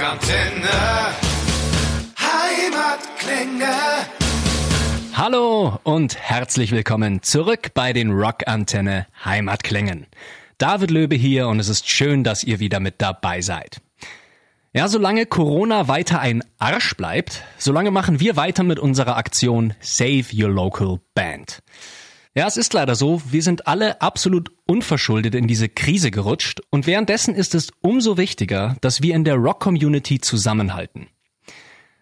Rockantenne. Heimatklänge. Hallo und herzlich willkommen zurück bei den Rockantenne Heimatklängen. David Löbe hier und es ist schön, dass ihr wieder mit dabei seid. Ja, solange Corona weiter ein Arsch bleibt, solange machen wir weiter mit unserer Aktion Save Your Local Band. Ja, es ist leider so, wir sind alle absolut unverschuldet in diese Krise gerutscht und währenddessen ist es umso wichtiger, dass wir in der Rock-Community zusammenhalten.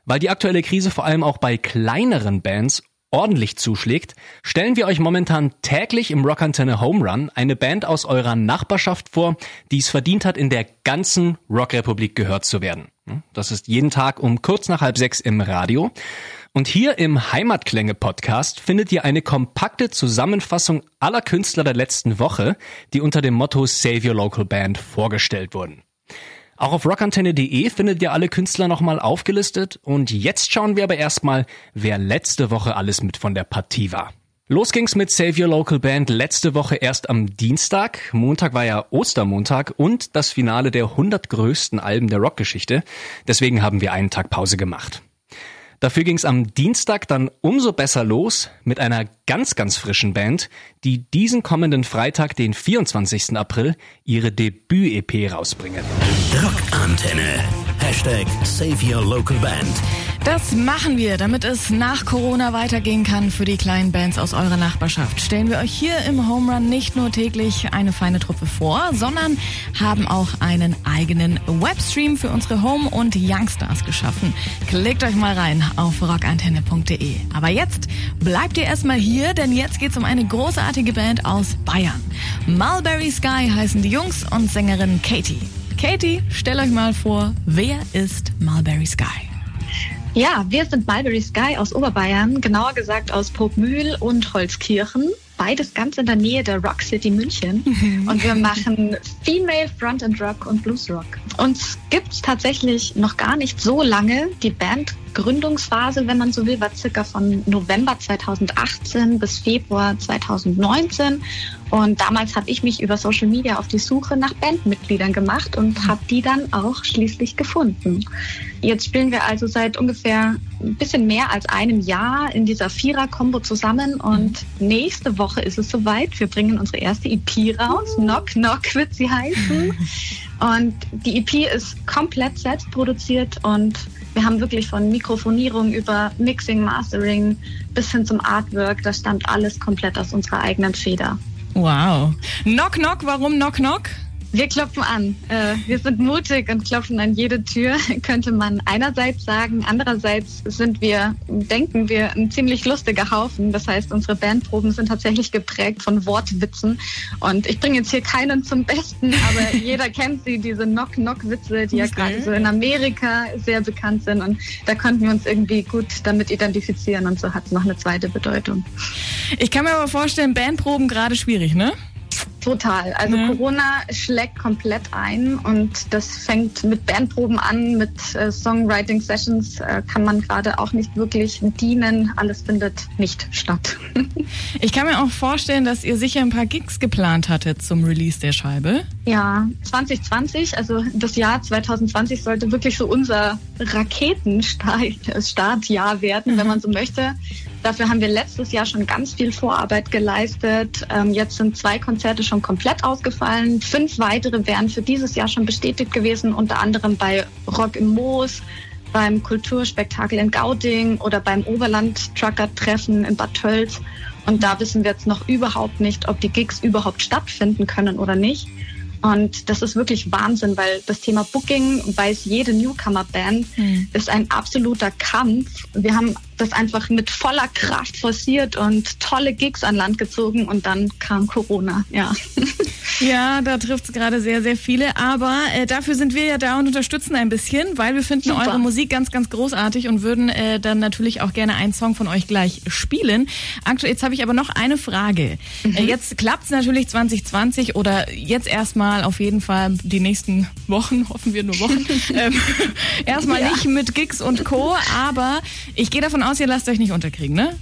Weil die aktuelle Krise vor allem auch bei kleineren Bands ordentlich zuschlägt, stellen wir euch momentan täglich im Rockantenne Home Run eine Band aus eurer Nachbarschaft vor, die es verdient hat, in der ganzen Rockrepublik gehört zu werden. Das ist jeden Tag um kurz nach halb sechs im Radio. Und hier im Heimatklänge-Podcast findet ihr eine kompakte Zusammenfassung aller Künstler der letzten Woche, die unter dem Motto Save Your Local Band vorgestellt wurden. Auch auf rockantenne.de findet ihr alle Künstler nochmal aufgelistet und jetzt schauen wir aber erstmal, wer letzte Woche alles mit von der Partie war. Los ging's mit Save Your Local Band letzte Woche erst am Dienstag. Montag war ja Ostermontag und das Finale der 100 größten Alben der Rockgeschichte. Deswegen haben wir einen Tag Pause gemacht. Dafür ging's am Dienstag dann umso besser los mit einer ganz, ganz frischen Band, die diesen kommenden Freitag, den 24. April, ihre Debüt-EP rausbringen. Rockantenne. Hashtag Save Your Local Band. Das machen wir, damit es nach Corona weitergehen kann für die kleinen Bands aus eurer Nachbarschaft. Stellen wir euch hier im Home Run nicht nur täglich eine feine Truppe vor, sondern haben auch einen eigenen Webstream für unsere Home- und Youngstars geschaffen. Klickt euch mal rein auf rockantenne.de. Aber jetzt bleibt ihr erstmal hier, denn jetzt geht's um eine großartige Band aus Bayern. Mulberry Sky heißen die Jungs und Sängerin Katie. Katie, stell euch mal vor, wer ist Mulberry Sky? Ja, wir sind Mulberry Sky aus Oberbayern, genauer gesagt aus Popmühl und Holzkirchen. Beides ganz in der Nähe der Rock City München. Und wir machen Female Front and Rock und Blues Rock. Uns gibt's tatsächlich noch gar nicht so lange. Die Bandgründungsphase, wenn man so will, war circa von November 2018 bis Februar 2019. Und damals habe ich mich über Social Media auf die Suche nach Bandmitgliedern gemacht und habe die dann auch schließlich gefunden. Jetzt spielen wir also seit ungefähr ein bisschen mehr als einem Jahr in dieser Vierer-Kombo zusammen und nächste Woche ist es soweit. Wir bringen unsere erste EP raus. Knock Knock wird sie heißen. Und die EP ist komplett selbst produziert und wir haben wirklich von Mikrofonierung über Mixing, Mastering bis hin zum Artwork, das stammt alles komplett aus unserer eigenen Feder. Wow. Knock Knock, warum Knock Knock? Wir klopfen an. Äh, wir sind mutig und klopfen an jede Tür, könnte man einerseits sagen. Andererseits sind wir, denken wir, ein ziemlich lustiger Haufen. Das heißt, unsere Bandproben sind tatsächlich geprägt von Wortwitzen. Und ich bringe jetzt hier keinen zum Besten, aber jeder kennt sie, diese Knock-Knock-Witze, die ja gerade so in Amerika sehr bekannt sind. Und da konnten wir uns irgendwie gut damit identifizieren. Und so hat es noch eine zweite Bedeutung. Ich kann mir aber vorstellen, Bandproben gerade schwierig, ne? Total. Also Ja. Corona schlägt komplett ein und das fängt mit Bandproben an, mit äh, Songwriting-Sessions äh, kann man gerade auch nicht wirklich dienen. Alles findet nicht statt. Ich kann mir auch vorstellen, dass ihr sicher ein paar Gigs geplant hattet zum Release der Scheibe. ja, 2020, also das Jahr 2020 sollte wirklich so unser Raketenstartjahr werden, wenn man so möchte. Dafür haben wir letztes Jahr schon ganz viel Vorarbeit geleistet. Ähm, jetzt sind zwei Konzerte schon komplett ausgefallen. Fünf weitere wären für dieses Jahr schon bestätigt gewesen, unter anderem bei Rock im Moos, beim Kulturspektakel in Gauting oder beim Oberland-Trucker-Treffen in Bad Tölz. Und da wissen wir jetzt noch überhaupt nicht, ob die Gigs überhaupt stattfinden können oder nicht. Und das ist wirklich Wahnsinn, weil das Thema Booking, weiß jede Newcomer-Band, ist ein absoluter Kampf. Wir haben das einfach mit voller Kraft forciert und tolle Gigs an Land gezogen und dann kam Corona, ja. Ja, da trifft es gerade sehr, sehr viele. Aber äh, dafür sind wir ja da und unterstützen ein bisschen, weil wir finden Super. eure Musik ganz, ganz großartig und würden äh, dann natürlich auch gerne einen Song von euch gleich spielen. Aktuell, jetzt habe ich aber noch eine Frage. Äh, jetzt klappt's natürlich 2020 oder jetzt erstmal auf jeden Fall die nächsten Wochen, hoffen wir nur Wochen, ähm, erstmal Ja. nicht mit Gigs und Co. Aber ich gehe davon aus, ihr lasst euch nicht unterkriegen, ne?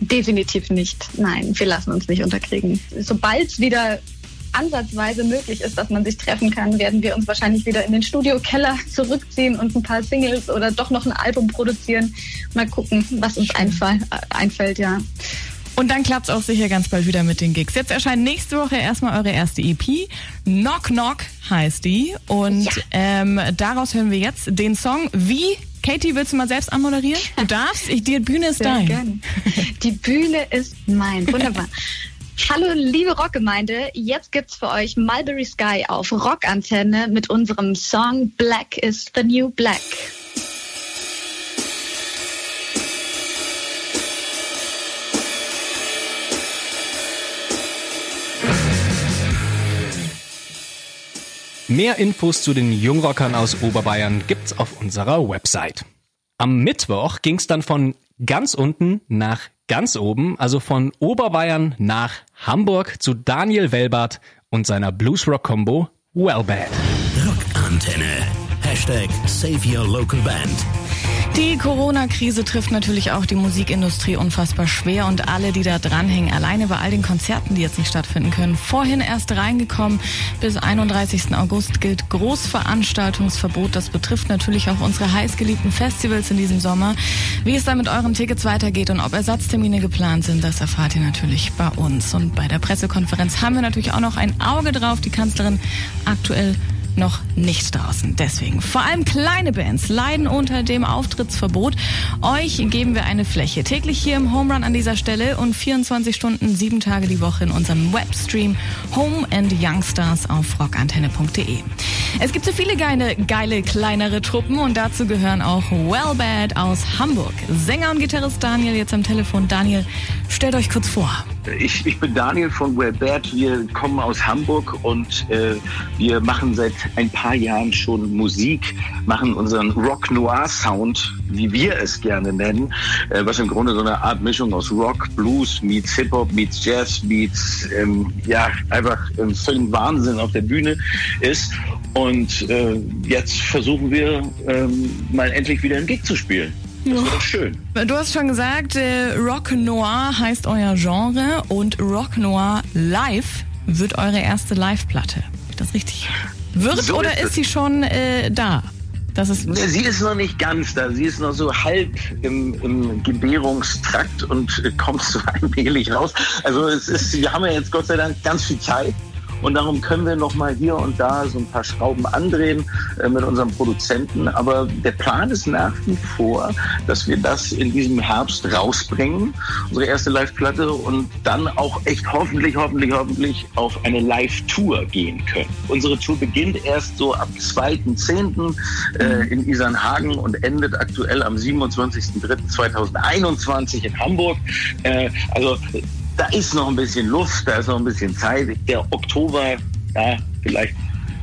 Definitiv nicht. Nein, wir lassen uns nicht unterkriegen. Sobald es wieder ansatzweise möglich ist, dass man sich treffen kann, werden wir uns wahrscheinlich wieder in den Studiokeller zurückziehen und ein paar Singles oder doch noch ein Album produzieren. Mal gucken, was uns einfall, äh, einfällt, ja. Und dann klappt es auch sicher ganz bald wieder mit den Gigs. Jetzt erscheint nächste Woche erstmal eure erste EP. Knock Knock heißt die. Und ja. ähm, daraus hören wir jetzt den Song Wie Katie, willst du mal selbst anmoderieren? Du darfst, ich, die Bühne ist Sehr dein. Gerne. Die Bühne ist mein. Wunderbar. Hallo liebe Rockgemeinde, jetzt gibt's für euch Mulberry Sky auf Rockantenne mit unserem Song Black is the New Black. Mehr Infos zu den Jungrockern aus Oberbayern gibt's auf unserer Website. Am Mittwoch ging's dann von ganz unten nach ganz oben, also von Oberbayern nach Hamburg zu Daniel Welbart und seiner Bluesrock-Combo Wellbad. Rockantenne. Hashtag Save Your Local Band. Die Corona-Krise trifft natürlich auch die Musikindustrie unfassbar schwer und alle, die da dranhängen. Alleine bei all den Konzerten, die jetzt nicht stattfinden können. Vorhin erst reingekommen. Bis 31. August gilt Großveranstaltungsverbot. Das betrifft natürlich auch unsere heißgeliebten Festivals in diesem Sommer. Wie es da mit euren Tickets weitergeht und ob Ersatztermine geplant sind, das erfahrt ihr natürlich bei uns. Und bei der Pressekonferenz haben wir natürlich auch noch ein Auge drauf. Die Kanzlerin aktuell noch nicht draußen. Deswegen, vor allem kleine Bands leiden unter dem Auftrittsverbot. Euch geben wir eine Fläche. Täglich hier im Home Run an dieser Stelle und 24 Stunden, sieben Tage die Woche in unserem Webstream Home and Youngstars auf rockantenne.de. Es gibt so viele geile, geile kleinere Truppen und dazu gehören auch Wellbad aus Hamburg. Sänger und Gitarrist Daniel jetzt am Telefon. Daniel, stellt euch kurz vor. Ich, ich bin Daniel von Wellbad. Wir kommen aus Hamburg und äh, wir machen seit ein paar Jahren schon Musik, machen unseren Rock Noir Sound, wie wir es gerne nennen, äh, was im Grunde so eine Art Mischung aus Rock, Blues, meets Hip-Hop, meets Jazz, meets, ähm, ja, einfach ähm, völlig Wahnsinn auf der Bühne ist. Und äh, jetzt versuchen wir ähm, mal endlich wieder einen Gig zu spielen. Das ja. wird schön. Du hast schon gesagt, äh, Rock Noir heißt euer Genre und Rock Noir Live wird eure erste Live-Platte. Das richtig? Wird so oder ist, ist sie schon äh, da? Das ist sie ist noch nicht ganz da. Sie ist noch so halb im, im Gebärungstrakt und äh, kommt so allmählich raus. Also es ist, wir haben ja jetzt Gott sei Dank ganz viel Zeit. Und darum können wir noch mal hier und da so ein paar Schrauben andrehen äh, mit unserem Produzenten. Aber der Plan ist nach wie vor, dass wir das in diesem Herbst rausbringen, unsere erste Live-Platte, und dann auch echt hoffentlich, hoffentlich, hoffentlich auf eine Live-Tour gehen können. Unsere Tour beginnt erst so ab 2.10. Äh, in Isernhagen und endet aktuell am 27.03.2021 in Hamburg. Äh, also da ist noch ein bisschen Luft, da ist noch ein bisschen Zeit. Der Oktober, ja, vielleicht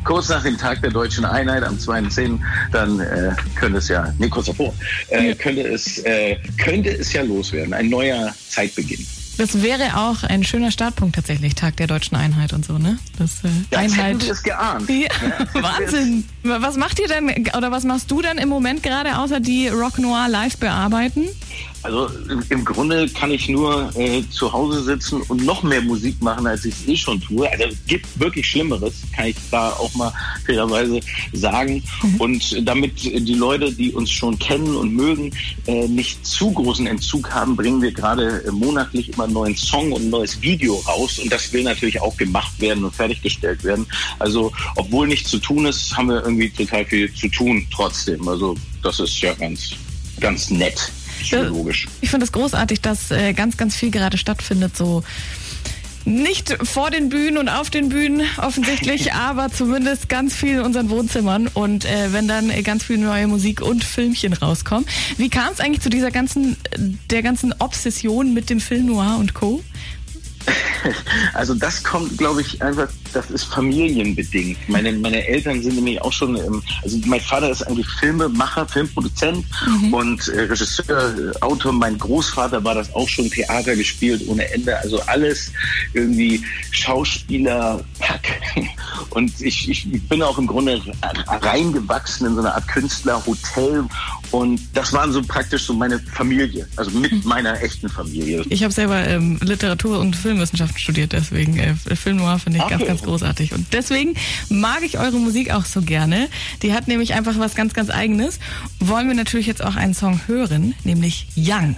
kurz nach dem Tag der deutschen Einheit am 2.10., dann äh, könnte es ja, nee, kurz davor, äh, könnte, es, äh, könnte es ja loswerden, ein neuer Zeitbeginn. Das wäre auch ein schöner Startpunkt tatsächlich, Tag der deutschen Einheit und so, ne? Das, äh, ja, Einheit. wir es geahnt. Ja, Wahnsinn. Was macht ihr denn oder was machst du denn im Moment gerade außer die Rock Noir live bearbeiten? Also im Grunde kann ich nur äh, zu Hause sitzen und noch mehr Musik machen, als ich es eh schon tue. Also es gibt wirklich Schlimmeres, kann ich da auch mal fairerweise sagen. Mhm. Und damit die Leute, die uns schon kennen und mögen, äh, nicht zu großen Entzug haben, bringen wir gerade äh, monatlich immer einen neuen Song und ein neues Video raus. Und das will natürlich auch gemacht werden und fertiggestellt werden. Also obwohl nichts zu tun ist, haben wir irgendwie total viel zu tun trotzdem. Also das ist ja ganz, ganz nett psychologisch. Ich finde es das großartig, dass äh, ganz, ganz viel gerade stattfindet, so nicht vor den Bühnen und auf den Bühnen offensichtlich, aber zumindest ganz viel in unseren Wohnzimmern und äh, wenn dann äh, ganz viel neue Musik und Filmchen rauskommen. Wie kam es eigentlich zu dieser ganzen, der ganzen Obsession mit dem Film Noir und Co.? Also das kommt, glaube ich, einfach, das ist familienbedingt. Meine, meine Eltern sind nämlich auch schon, im, also mein Vater ist eigentlich Filmemacher, Filmproduzent mhm. und äh, Regisseur, äh, Autor. Mein Großvater war das auch schon, Theater gespielt ohne Ende. Also alles irgendwie Schauspieler, Pack. Und ich, ich bin auch im Grunde reingewachsen in so eine Art Künstlerhotel. Und das waren so praktisch so meine Familie, also mit mhm. meiner echten Familie. Ich habe selber ähm, Literatur und Filmwissenschaften studiert, deswegen äh, Film Noir finde ich okay, ganz, ganz großartig. Und deswegen mag ich eure Musik auch so gerne. Die hat nämlich einfach was ganz, ganz eigenes. Wollen wir natürlich jetzt auch einen Song hören, nämlich Young.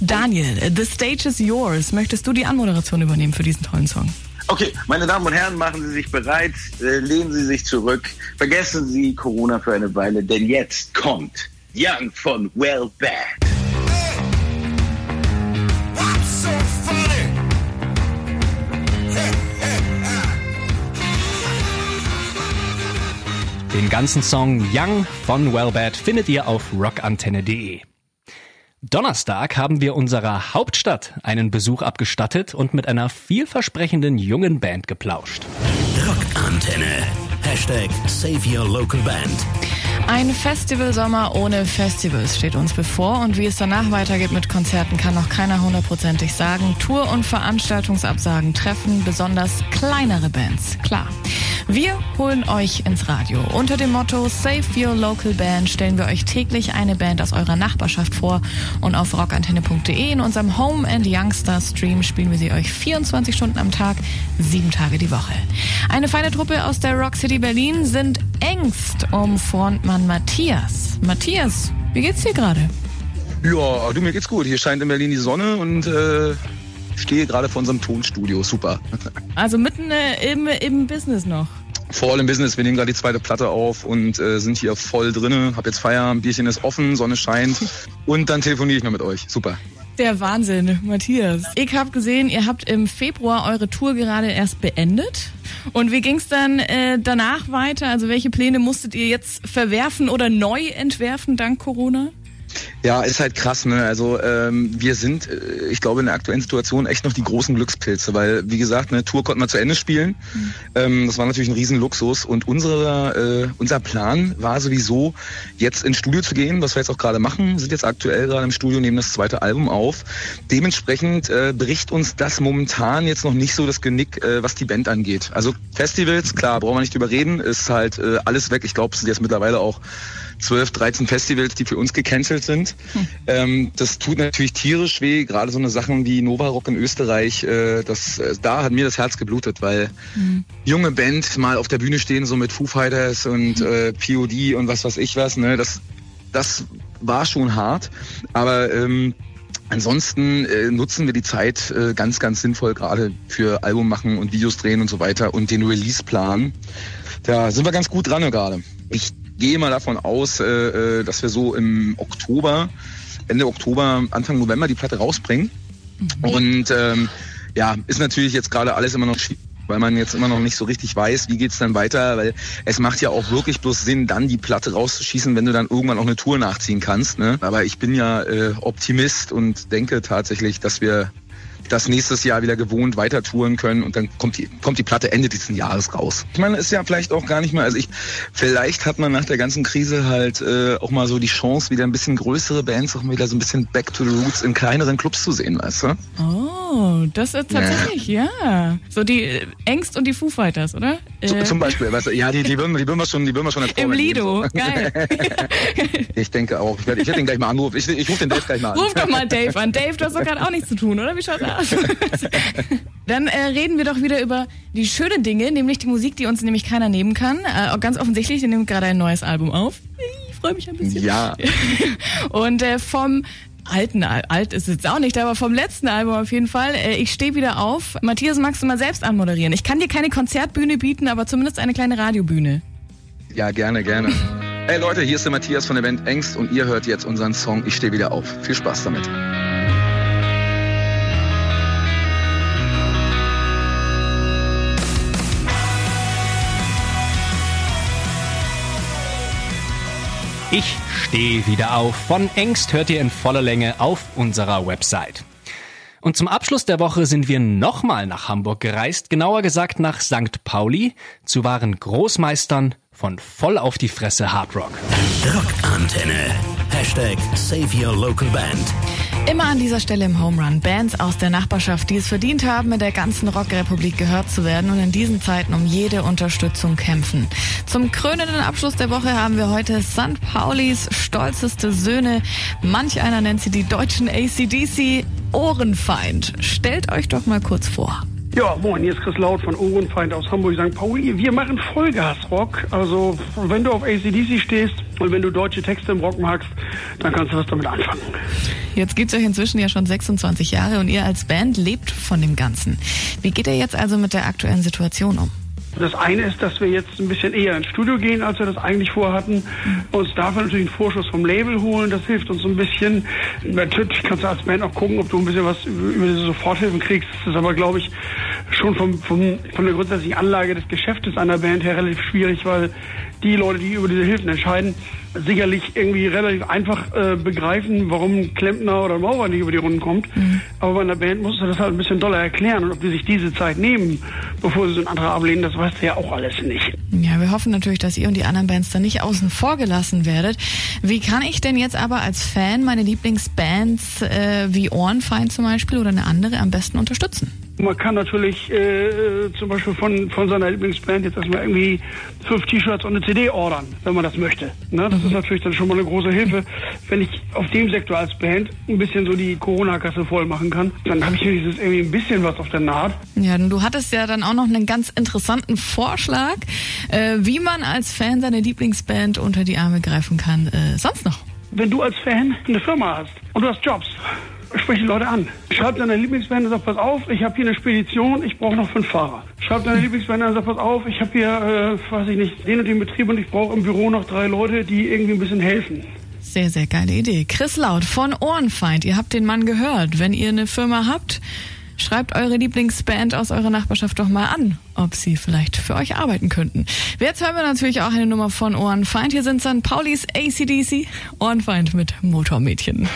Daniel, The Stage is Yours. Möchtest du die Anmoderation übernehmen für diesen tollen Song? Okay, meine Damen und Herren, machen Sie sich bereit, äh, lehnen Sie sich zurück, vergessen Sie Corona für eine Weile, denn jetzt kommt Young von Well Bad. Den ganzen Song Young von Wellbad findet ihr auf rockantenne.de. Donnerstag haben wir unserer Hauptstadt einen Besuch abgestattet und mit einer vielversprechenden jungen Band geplauscht. Rockantenne. Hashtag Save Your Local Band. Ein Festivalsommer ohne Festivals steht uns bevor und wie es danach weitergeht mit Konzerten kann noch keiner hundertprozentig sagen. Tour- und Veranstaltungsabsagen treffen besonders kleinere Bands, klar. Wir holen euch ins Radio. Unter dem Motto Save Your Local Band stellen wir euch täglich eine Band aus eurer Nachbarschaft vor und auf rockantenne.de in unserem Home and Youngster Stream spielen wir sie euch 24 Stunden am Tag, sieben Tage die Woche. Eine feine Truppe aus der Rock City Berlin sind Ängst um Frontmann Matthias. Matthias, wie geht's dir gerade? Ja, du, mir geht's gut. Hier scheint in Berlin die Sonne und äh, stehe gerade vor unserem Tonstudio. Super. Also mitten äh, im, im Business noch. Voll im Business. Wir nehmen gerade die zweite Platte auf und äh, sind hier voll drinne. Hab jetzt Feierabend, Bierchen ist offen, Sonne scheint und dann telefoniere ich noch mit euch. Super. Der Wahnsinn, Matthias. Ich habe gesehen, ihr habt im Februar eure Tour gerade erst beendet. Und wie ging's dann äh, danach weiter? Also welche Pläne musstet ihr jetzt verwerfen oder neu entwerfen dank Corona? Ja, ist halt krass, ne? Also ähm, wir sind, äh, ich glaube, in der aktuellen Situation echt noch die großen Glückspilze, weil wie gesagt, eine Tour konnten wir zu Ende spielen. Mhm. Ähm, das war natürlich ein Riesenluxus und unsere, äh, unser Plan war sowieso, jetzt ins Studio zu gehen, was wir jetzt auch gerade machen. Wir sind jetzt aktuell gerade im Studio, nehmen das zweite Album auf. Dementsprechend äh, bricht uns das momentan jetzt noch nicht so das Genick, äh, was die Band angeht. Also Festivals, klar, brauchen wir nicht drüber reden, ist halt äh, alles weg. Ich glaube, es sind jetzt mittlerweile auch 12, 13 Festivals, die für uns gecancelt sind. Hm. Ähm, das tut natürlich tierisch weh, gerade so eine Sachen wie Nova Rock in Österreich, äh, das, äh, da hat mir das Herz geblutet, weil hm. junge Band mal auf der Bühne stehen, so mit Foo Fighters und hm. äh, POD und was weiß ich was, ne, das, das war schon hart, aber ähm, Ansonsten äh, nutzen wir die Zeit äh, ganz, ganz sinnvoll, gerade für Album machen und Videos drehen und so weiter und den Release-Plan. Da sind wir ganz gut dran gerade. Ich gehe mal davon aus, äh, äh, dass wir so im Oktober, Ende Oktober, Anfang November die Platte rausbringen. Mhm. Und ähm, ja, ist natürlich jetzt gerade alles immer noch weil man jetzt immer noch nicht so richtig weiß, wie geht's dann weiter, weil es macht ja auch wirklich bloß Sinn, dann die Platte rauszuschießen, wenn du dann irgendwann auch eine Tour nachziehen kannst. Ne? Aber ich bin ja äh, Optimist und denke tatsächlich, dass wir das nächstes Jahr wieder gewohnt weiter touren können und dann kommt die, kommt die Platte Ende dieses Jahres raus. Ich meine, ist ja vielleicht auch gar nicht mehr, also ich, vielleicht hat man nach der ganzen Krise halt äh, auch mal so die Chance, wieder ein bisschen größere Bands auch mal wieder so ein bisschen back to the roots in kleineren Clubs zu sehen, weißt du? Oh, das ist tatsächlich, ja. ja. So die äh, Ängst und die Foo Fighters, oder? Äh. Zum Beispiel, weißt du, ja, die, die, würden, die würden wir schon, die würden wir schon Im Lido, so. geil. ich denke auch. Ich werde ich werd den gleich mal anrufen. Ich, ich rufe den Dave gleich mal an. Ruf doch mal Dave an. Dave, du hast doch gerade auch nichts zu tun, oder? Wie schaut's aus? Dann äh, reden wir doch wieder über die schönen Dinge, nämlich die Musik, die uns nämlich keiner nehmen kann. Äh, ganz offensichtlich, ihr nehmt gerade ein neues Album auf. Ich freue mich ein bisschen. Ja. Und äh, vom alten, alt ist es jetzt auch nicht, aber vom letzten Album auf jeden Fall. Äh, ich stehe wieder auf. Matthias, magst du mal selbst anmoderieren? Ich kann dir keine Konzertbühne bieten, aber zumindest eine kleine Radiobühne. Ja, gerne, gerne. Hey Leute, hier ist der Matthias von der Band Engst und ihr hört jetzt unseren Song Ich stehe wieder auf. Viel Spaß damit. Ich stehe wieder auf. Von Engst hört ihr in voller Länge auf unserer Website. Und zum Abschluss der Woche sind wir nochmal nach Hamburg gereist, genauer gesagt nach St. Pauli, zu wahren Großmeistern von voll auf die Fresse Hard Rock. Rockantenne. Hashtag Save Your Local Band. Immer an dieser Stelle im Home Run Bands aus der Nachbarschaft, die es verdient haben, in der ganzen Rockrepublik gehört zu werden und in diesen Zeiten um jede Unterstützung kämpfen. Zum krönenden Abschluss der Woche haben wir heute St. Paulis stolzeste Söhne. Manch einer nennt sie die deutschen ACDC Ohrenfeind. Stellt euch doch mal kurz vor. Ja, moin, hier ist Chris Laut von Ohrenfeind aus Hamburg St. Pauli. Wir machen Vollgasrock. Also, wenn du auf ACDC stehst und wenn du deutsche Texte im Rock magst, dann kannst du was damit anfangen. Jetzt gibt's euch inzwischen ja schon 26 Jahre und ihr als Band lebt von dem Ganzen. Wie geht ihr jetzt also mit der aktuellen Situation um? Das eine ist, dass wir jetzt ein bisschen eher ins Studio gehen, als wir das eigentlich vorhatten. Uns dafür natürlich einen Vorschuss vom Label holen. Das hilft uns ein bisschen. Natürlich kannst du als Band auch gucken, ob du ein bisschen was über diese Soforthilfen kriegst. Das ist aber, glaube ich, schon vom, vom, von der grundsätzlichen Anlage des Geschäftes einer Band her relativ schwierig, weil die Leute, die über diese Hilfen entscheiden, sicherlich irgendwie relativ einfach äh, begreifen, warum Klempner oder ein Maurer nicht über die Runden kommt. Mhm. Aber bei einer Band musst du das halt ein bisschen doller erklären. Und ob die sich diese Zeit nehmen, bevor sie so einen Antrag ablehnen, das weißt du ja auch alles nicht. Ja, wir hoffen natürlich, dass ihr und die anderen Bands dann nicht außen vor gelassen werdet. Wie kann ich denn jetzt aber als Fan meine Lieblingsbands äh, wie Ohrenfeind zum Beispiel oder eine andere am besten unterstützen? Man kann natürlich äh, zum Beispiel von, von seiner Lieblingsband jetzt erstmal irgendwie fünf T-Shirts und eine CD ordern, wenn man das möchte. Ne? Das ist natürlich dann schon mal eine große Hilfe. Wenn ich auf dem Sektor als Band ein bisschen so die Corona-Kasse voll machen kann, dann habe ich wenigstens irgendwie ein bisschen was auf der Naht. Ja, du hattest ja dann auch noch einen ganz interessanten Vorschlag, äh, wie man als Fan seine Lieblingsband unter die Arme greifen kann. Äh, sonst noch? Wenn du als Fan eine Firma hast und du hast Jobs, sprich die Leute an. Schreib deiner Lieblingsband und sag, pass auf, ich habe hier eine Spedition, ich brauche noch fünf Fahrer. Schreib deiner Lieblingsband und sag, pass auf, ich habe hier, äh, weiß ich nicht, den und den Betrieb und ich brauche im Büro noch drei Leute, die irgendwie ein bisschen helfen. Sehr, sehr geile Idee. Chris Laut von Ohrenfeind, ihr habt den Mann gehört. Wenn ihr eine Firma habt, schreibt eure Lieblingsband aus eurer Nachbarschaft doch mal an, ob sie vielleicht für euch arbeiten könnten. Jetzt hören wir natürlich auch eine Nummer von Ohrenfeind. Hier sind dann Paulis ACDC, Ohrenfeind mit Motormädchen.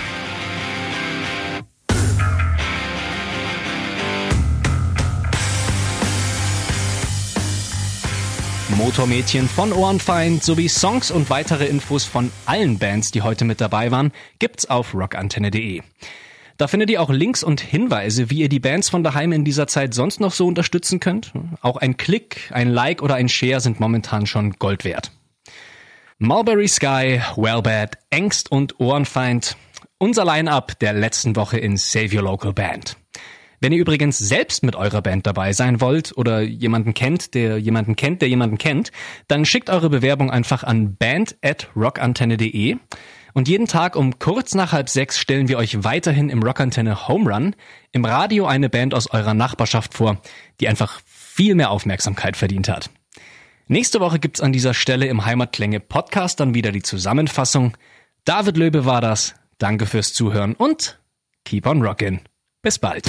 Motormädchen von Ohrenfeind sowie Songs und weitere Infos von allen Bands, die heute mit dabei waren, gibt's auf rockantenne.de. Da findet ihr auch Links und Hinweise, wie ihr die Bands von daheim in dieser Zeit sonst noch so unterstützen könnt. Auch ein Klick, ein Like oder ein Share sind momentan schon Gold wert. Mulberry Sky, Wellbad, Ängst und Ohrenfeind. Unser Line-Up der letzten Woche in Save Your Local Band. Wenn ihr übrigens selbst mit eurer Band dabei sein wollt oder jemanden kennt, der jemanden kennt, der jemanden kennt, dann schickt eure Bewerbung einfach an band@rockantenne.de. Und jeden Tag um kurz nach halb sechs stellen wir euch weiterhin im Rockantenne Home Run im Radio eine Band aus eurer Nachbarschaft vor, die einfach viel mehr Aufmerksamkeit verdient hat. Nächste Woche gibt's an dieser Stelle im Heimatklänge Podcast dann wieder die Zusammenfassung. David Löbe war das. Danke fürs Zuhören und keep on rockin'. Bis bald.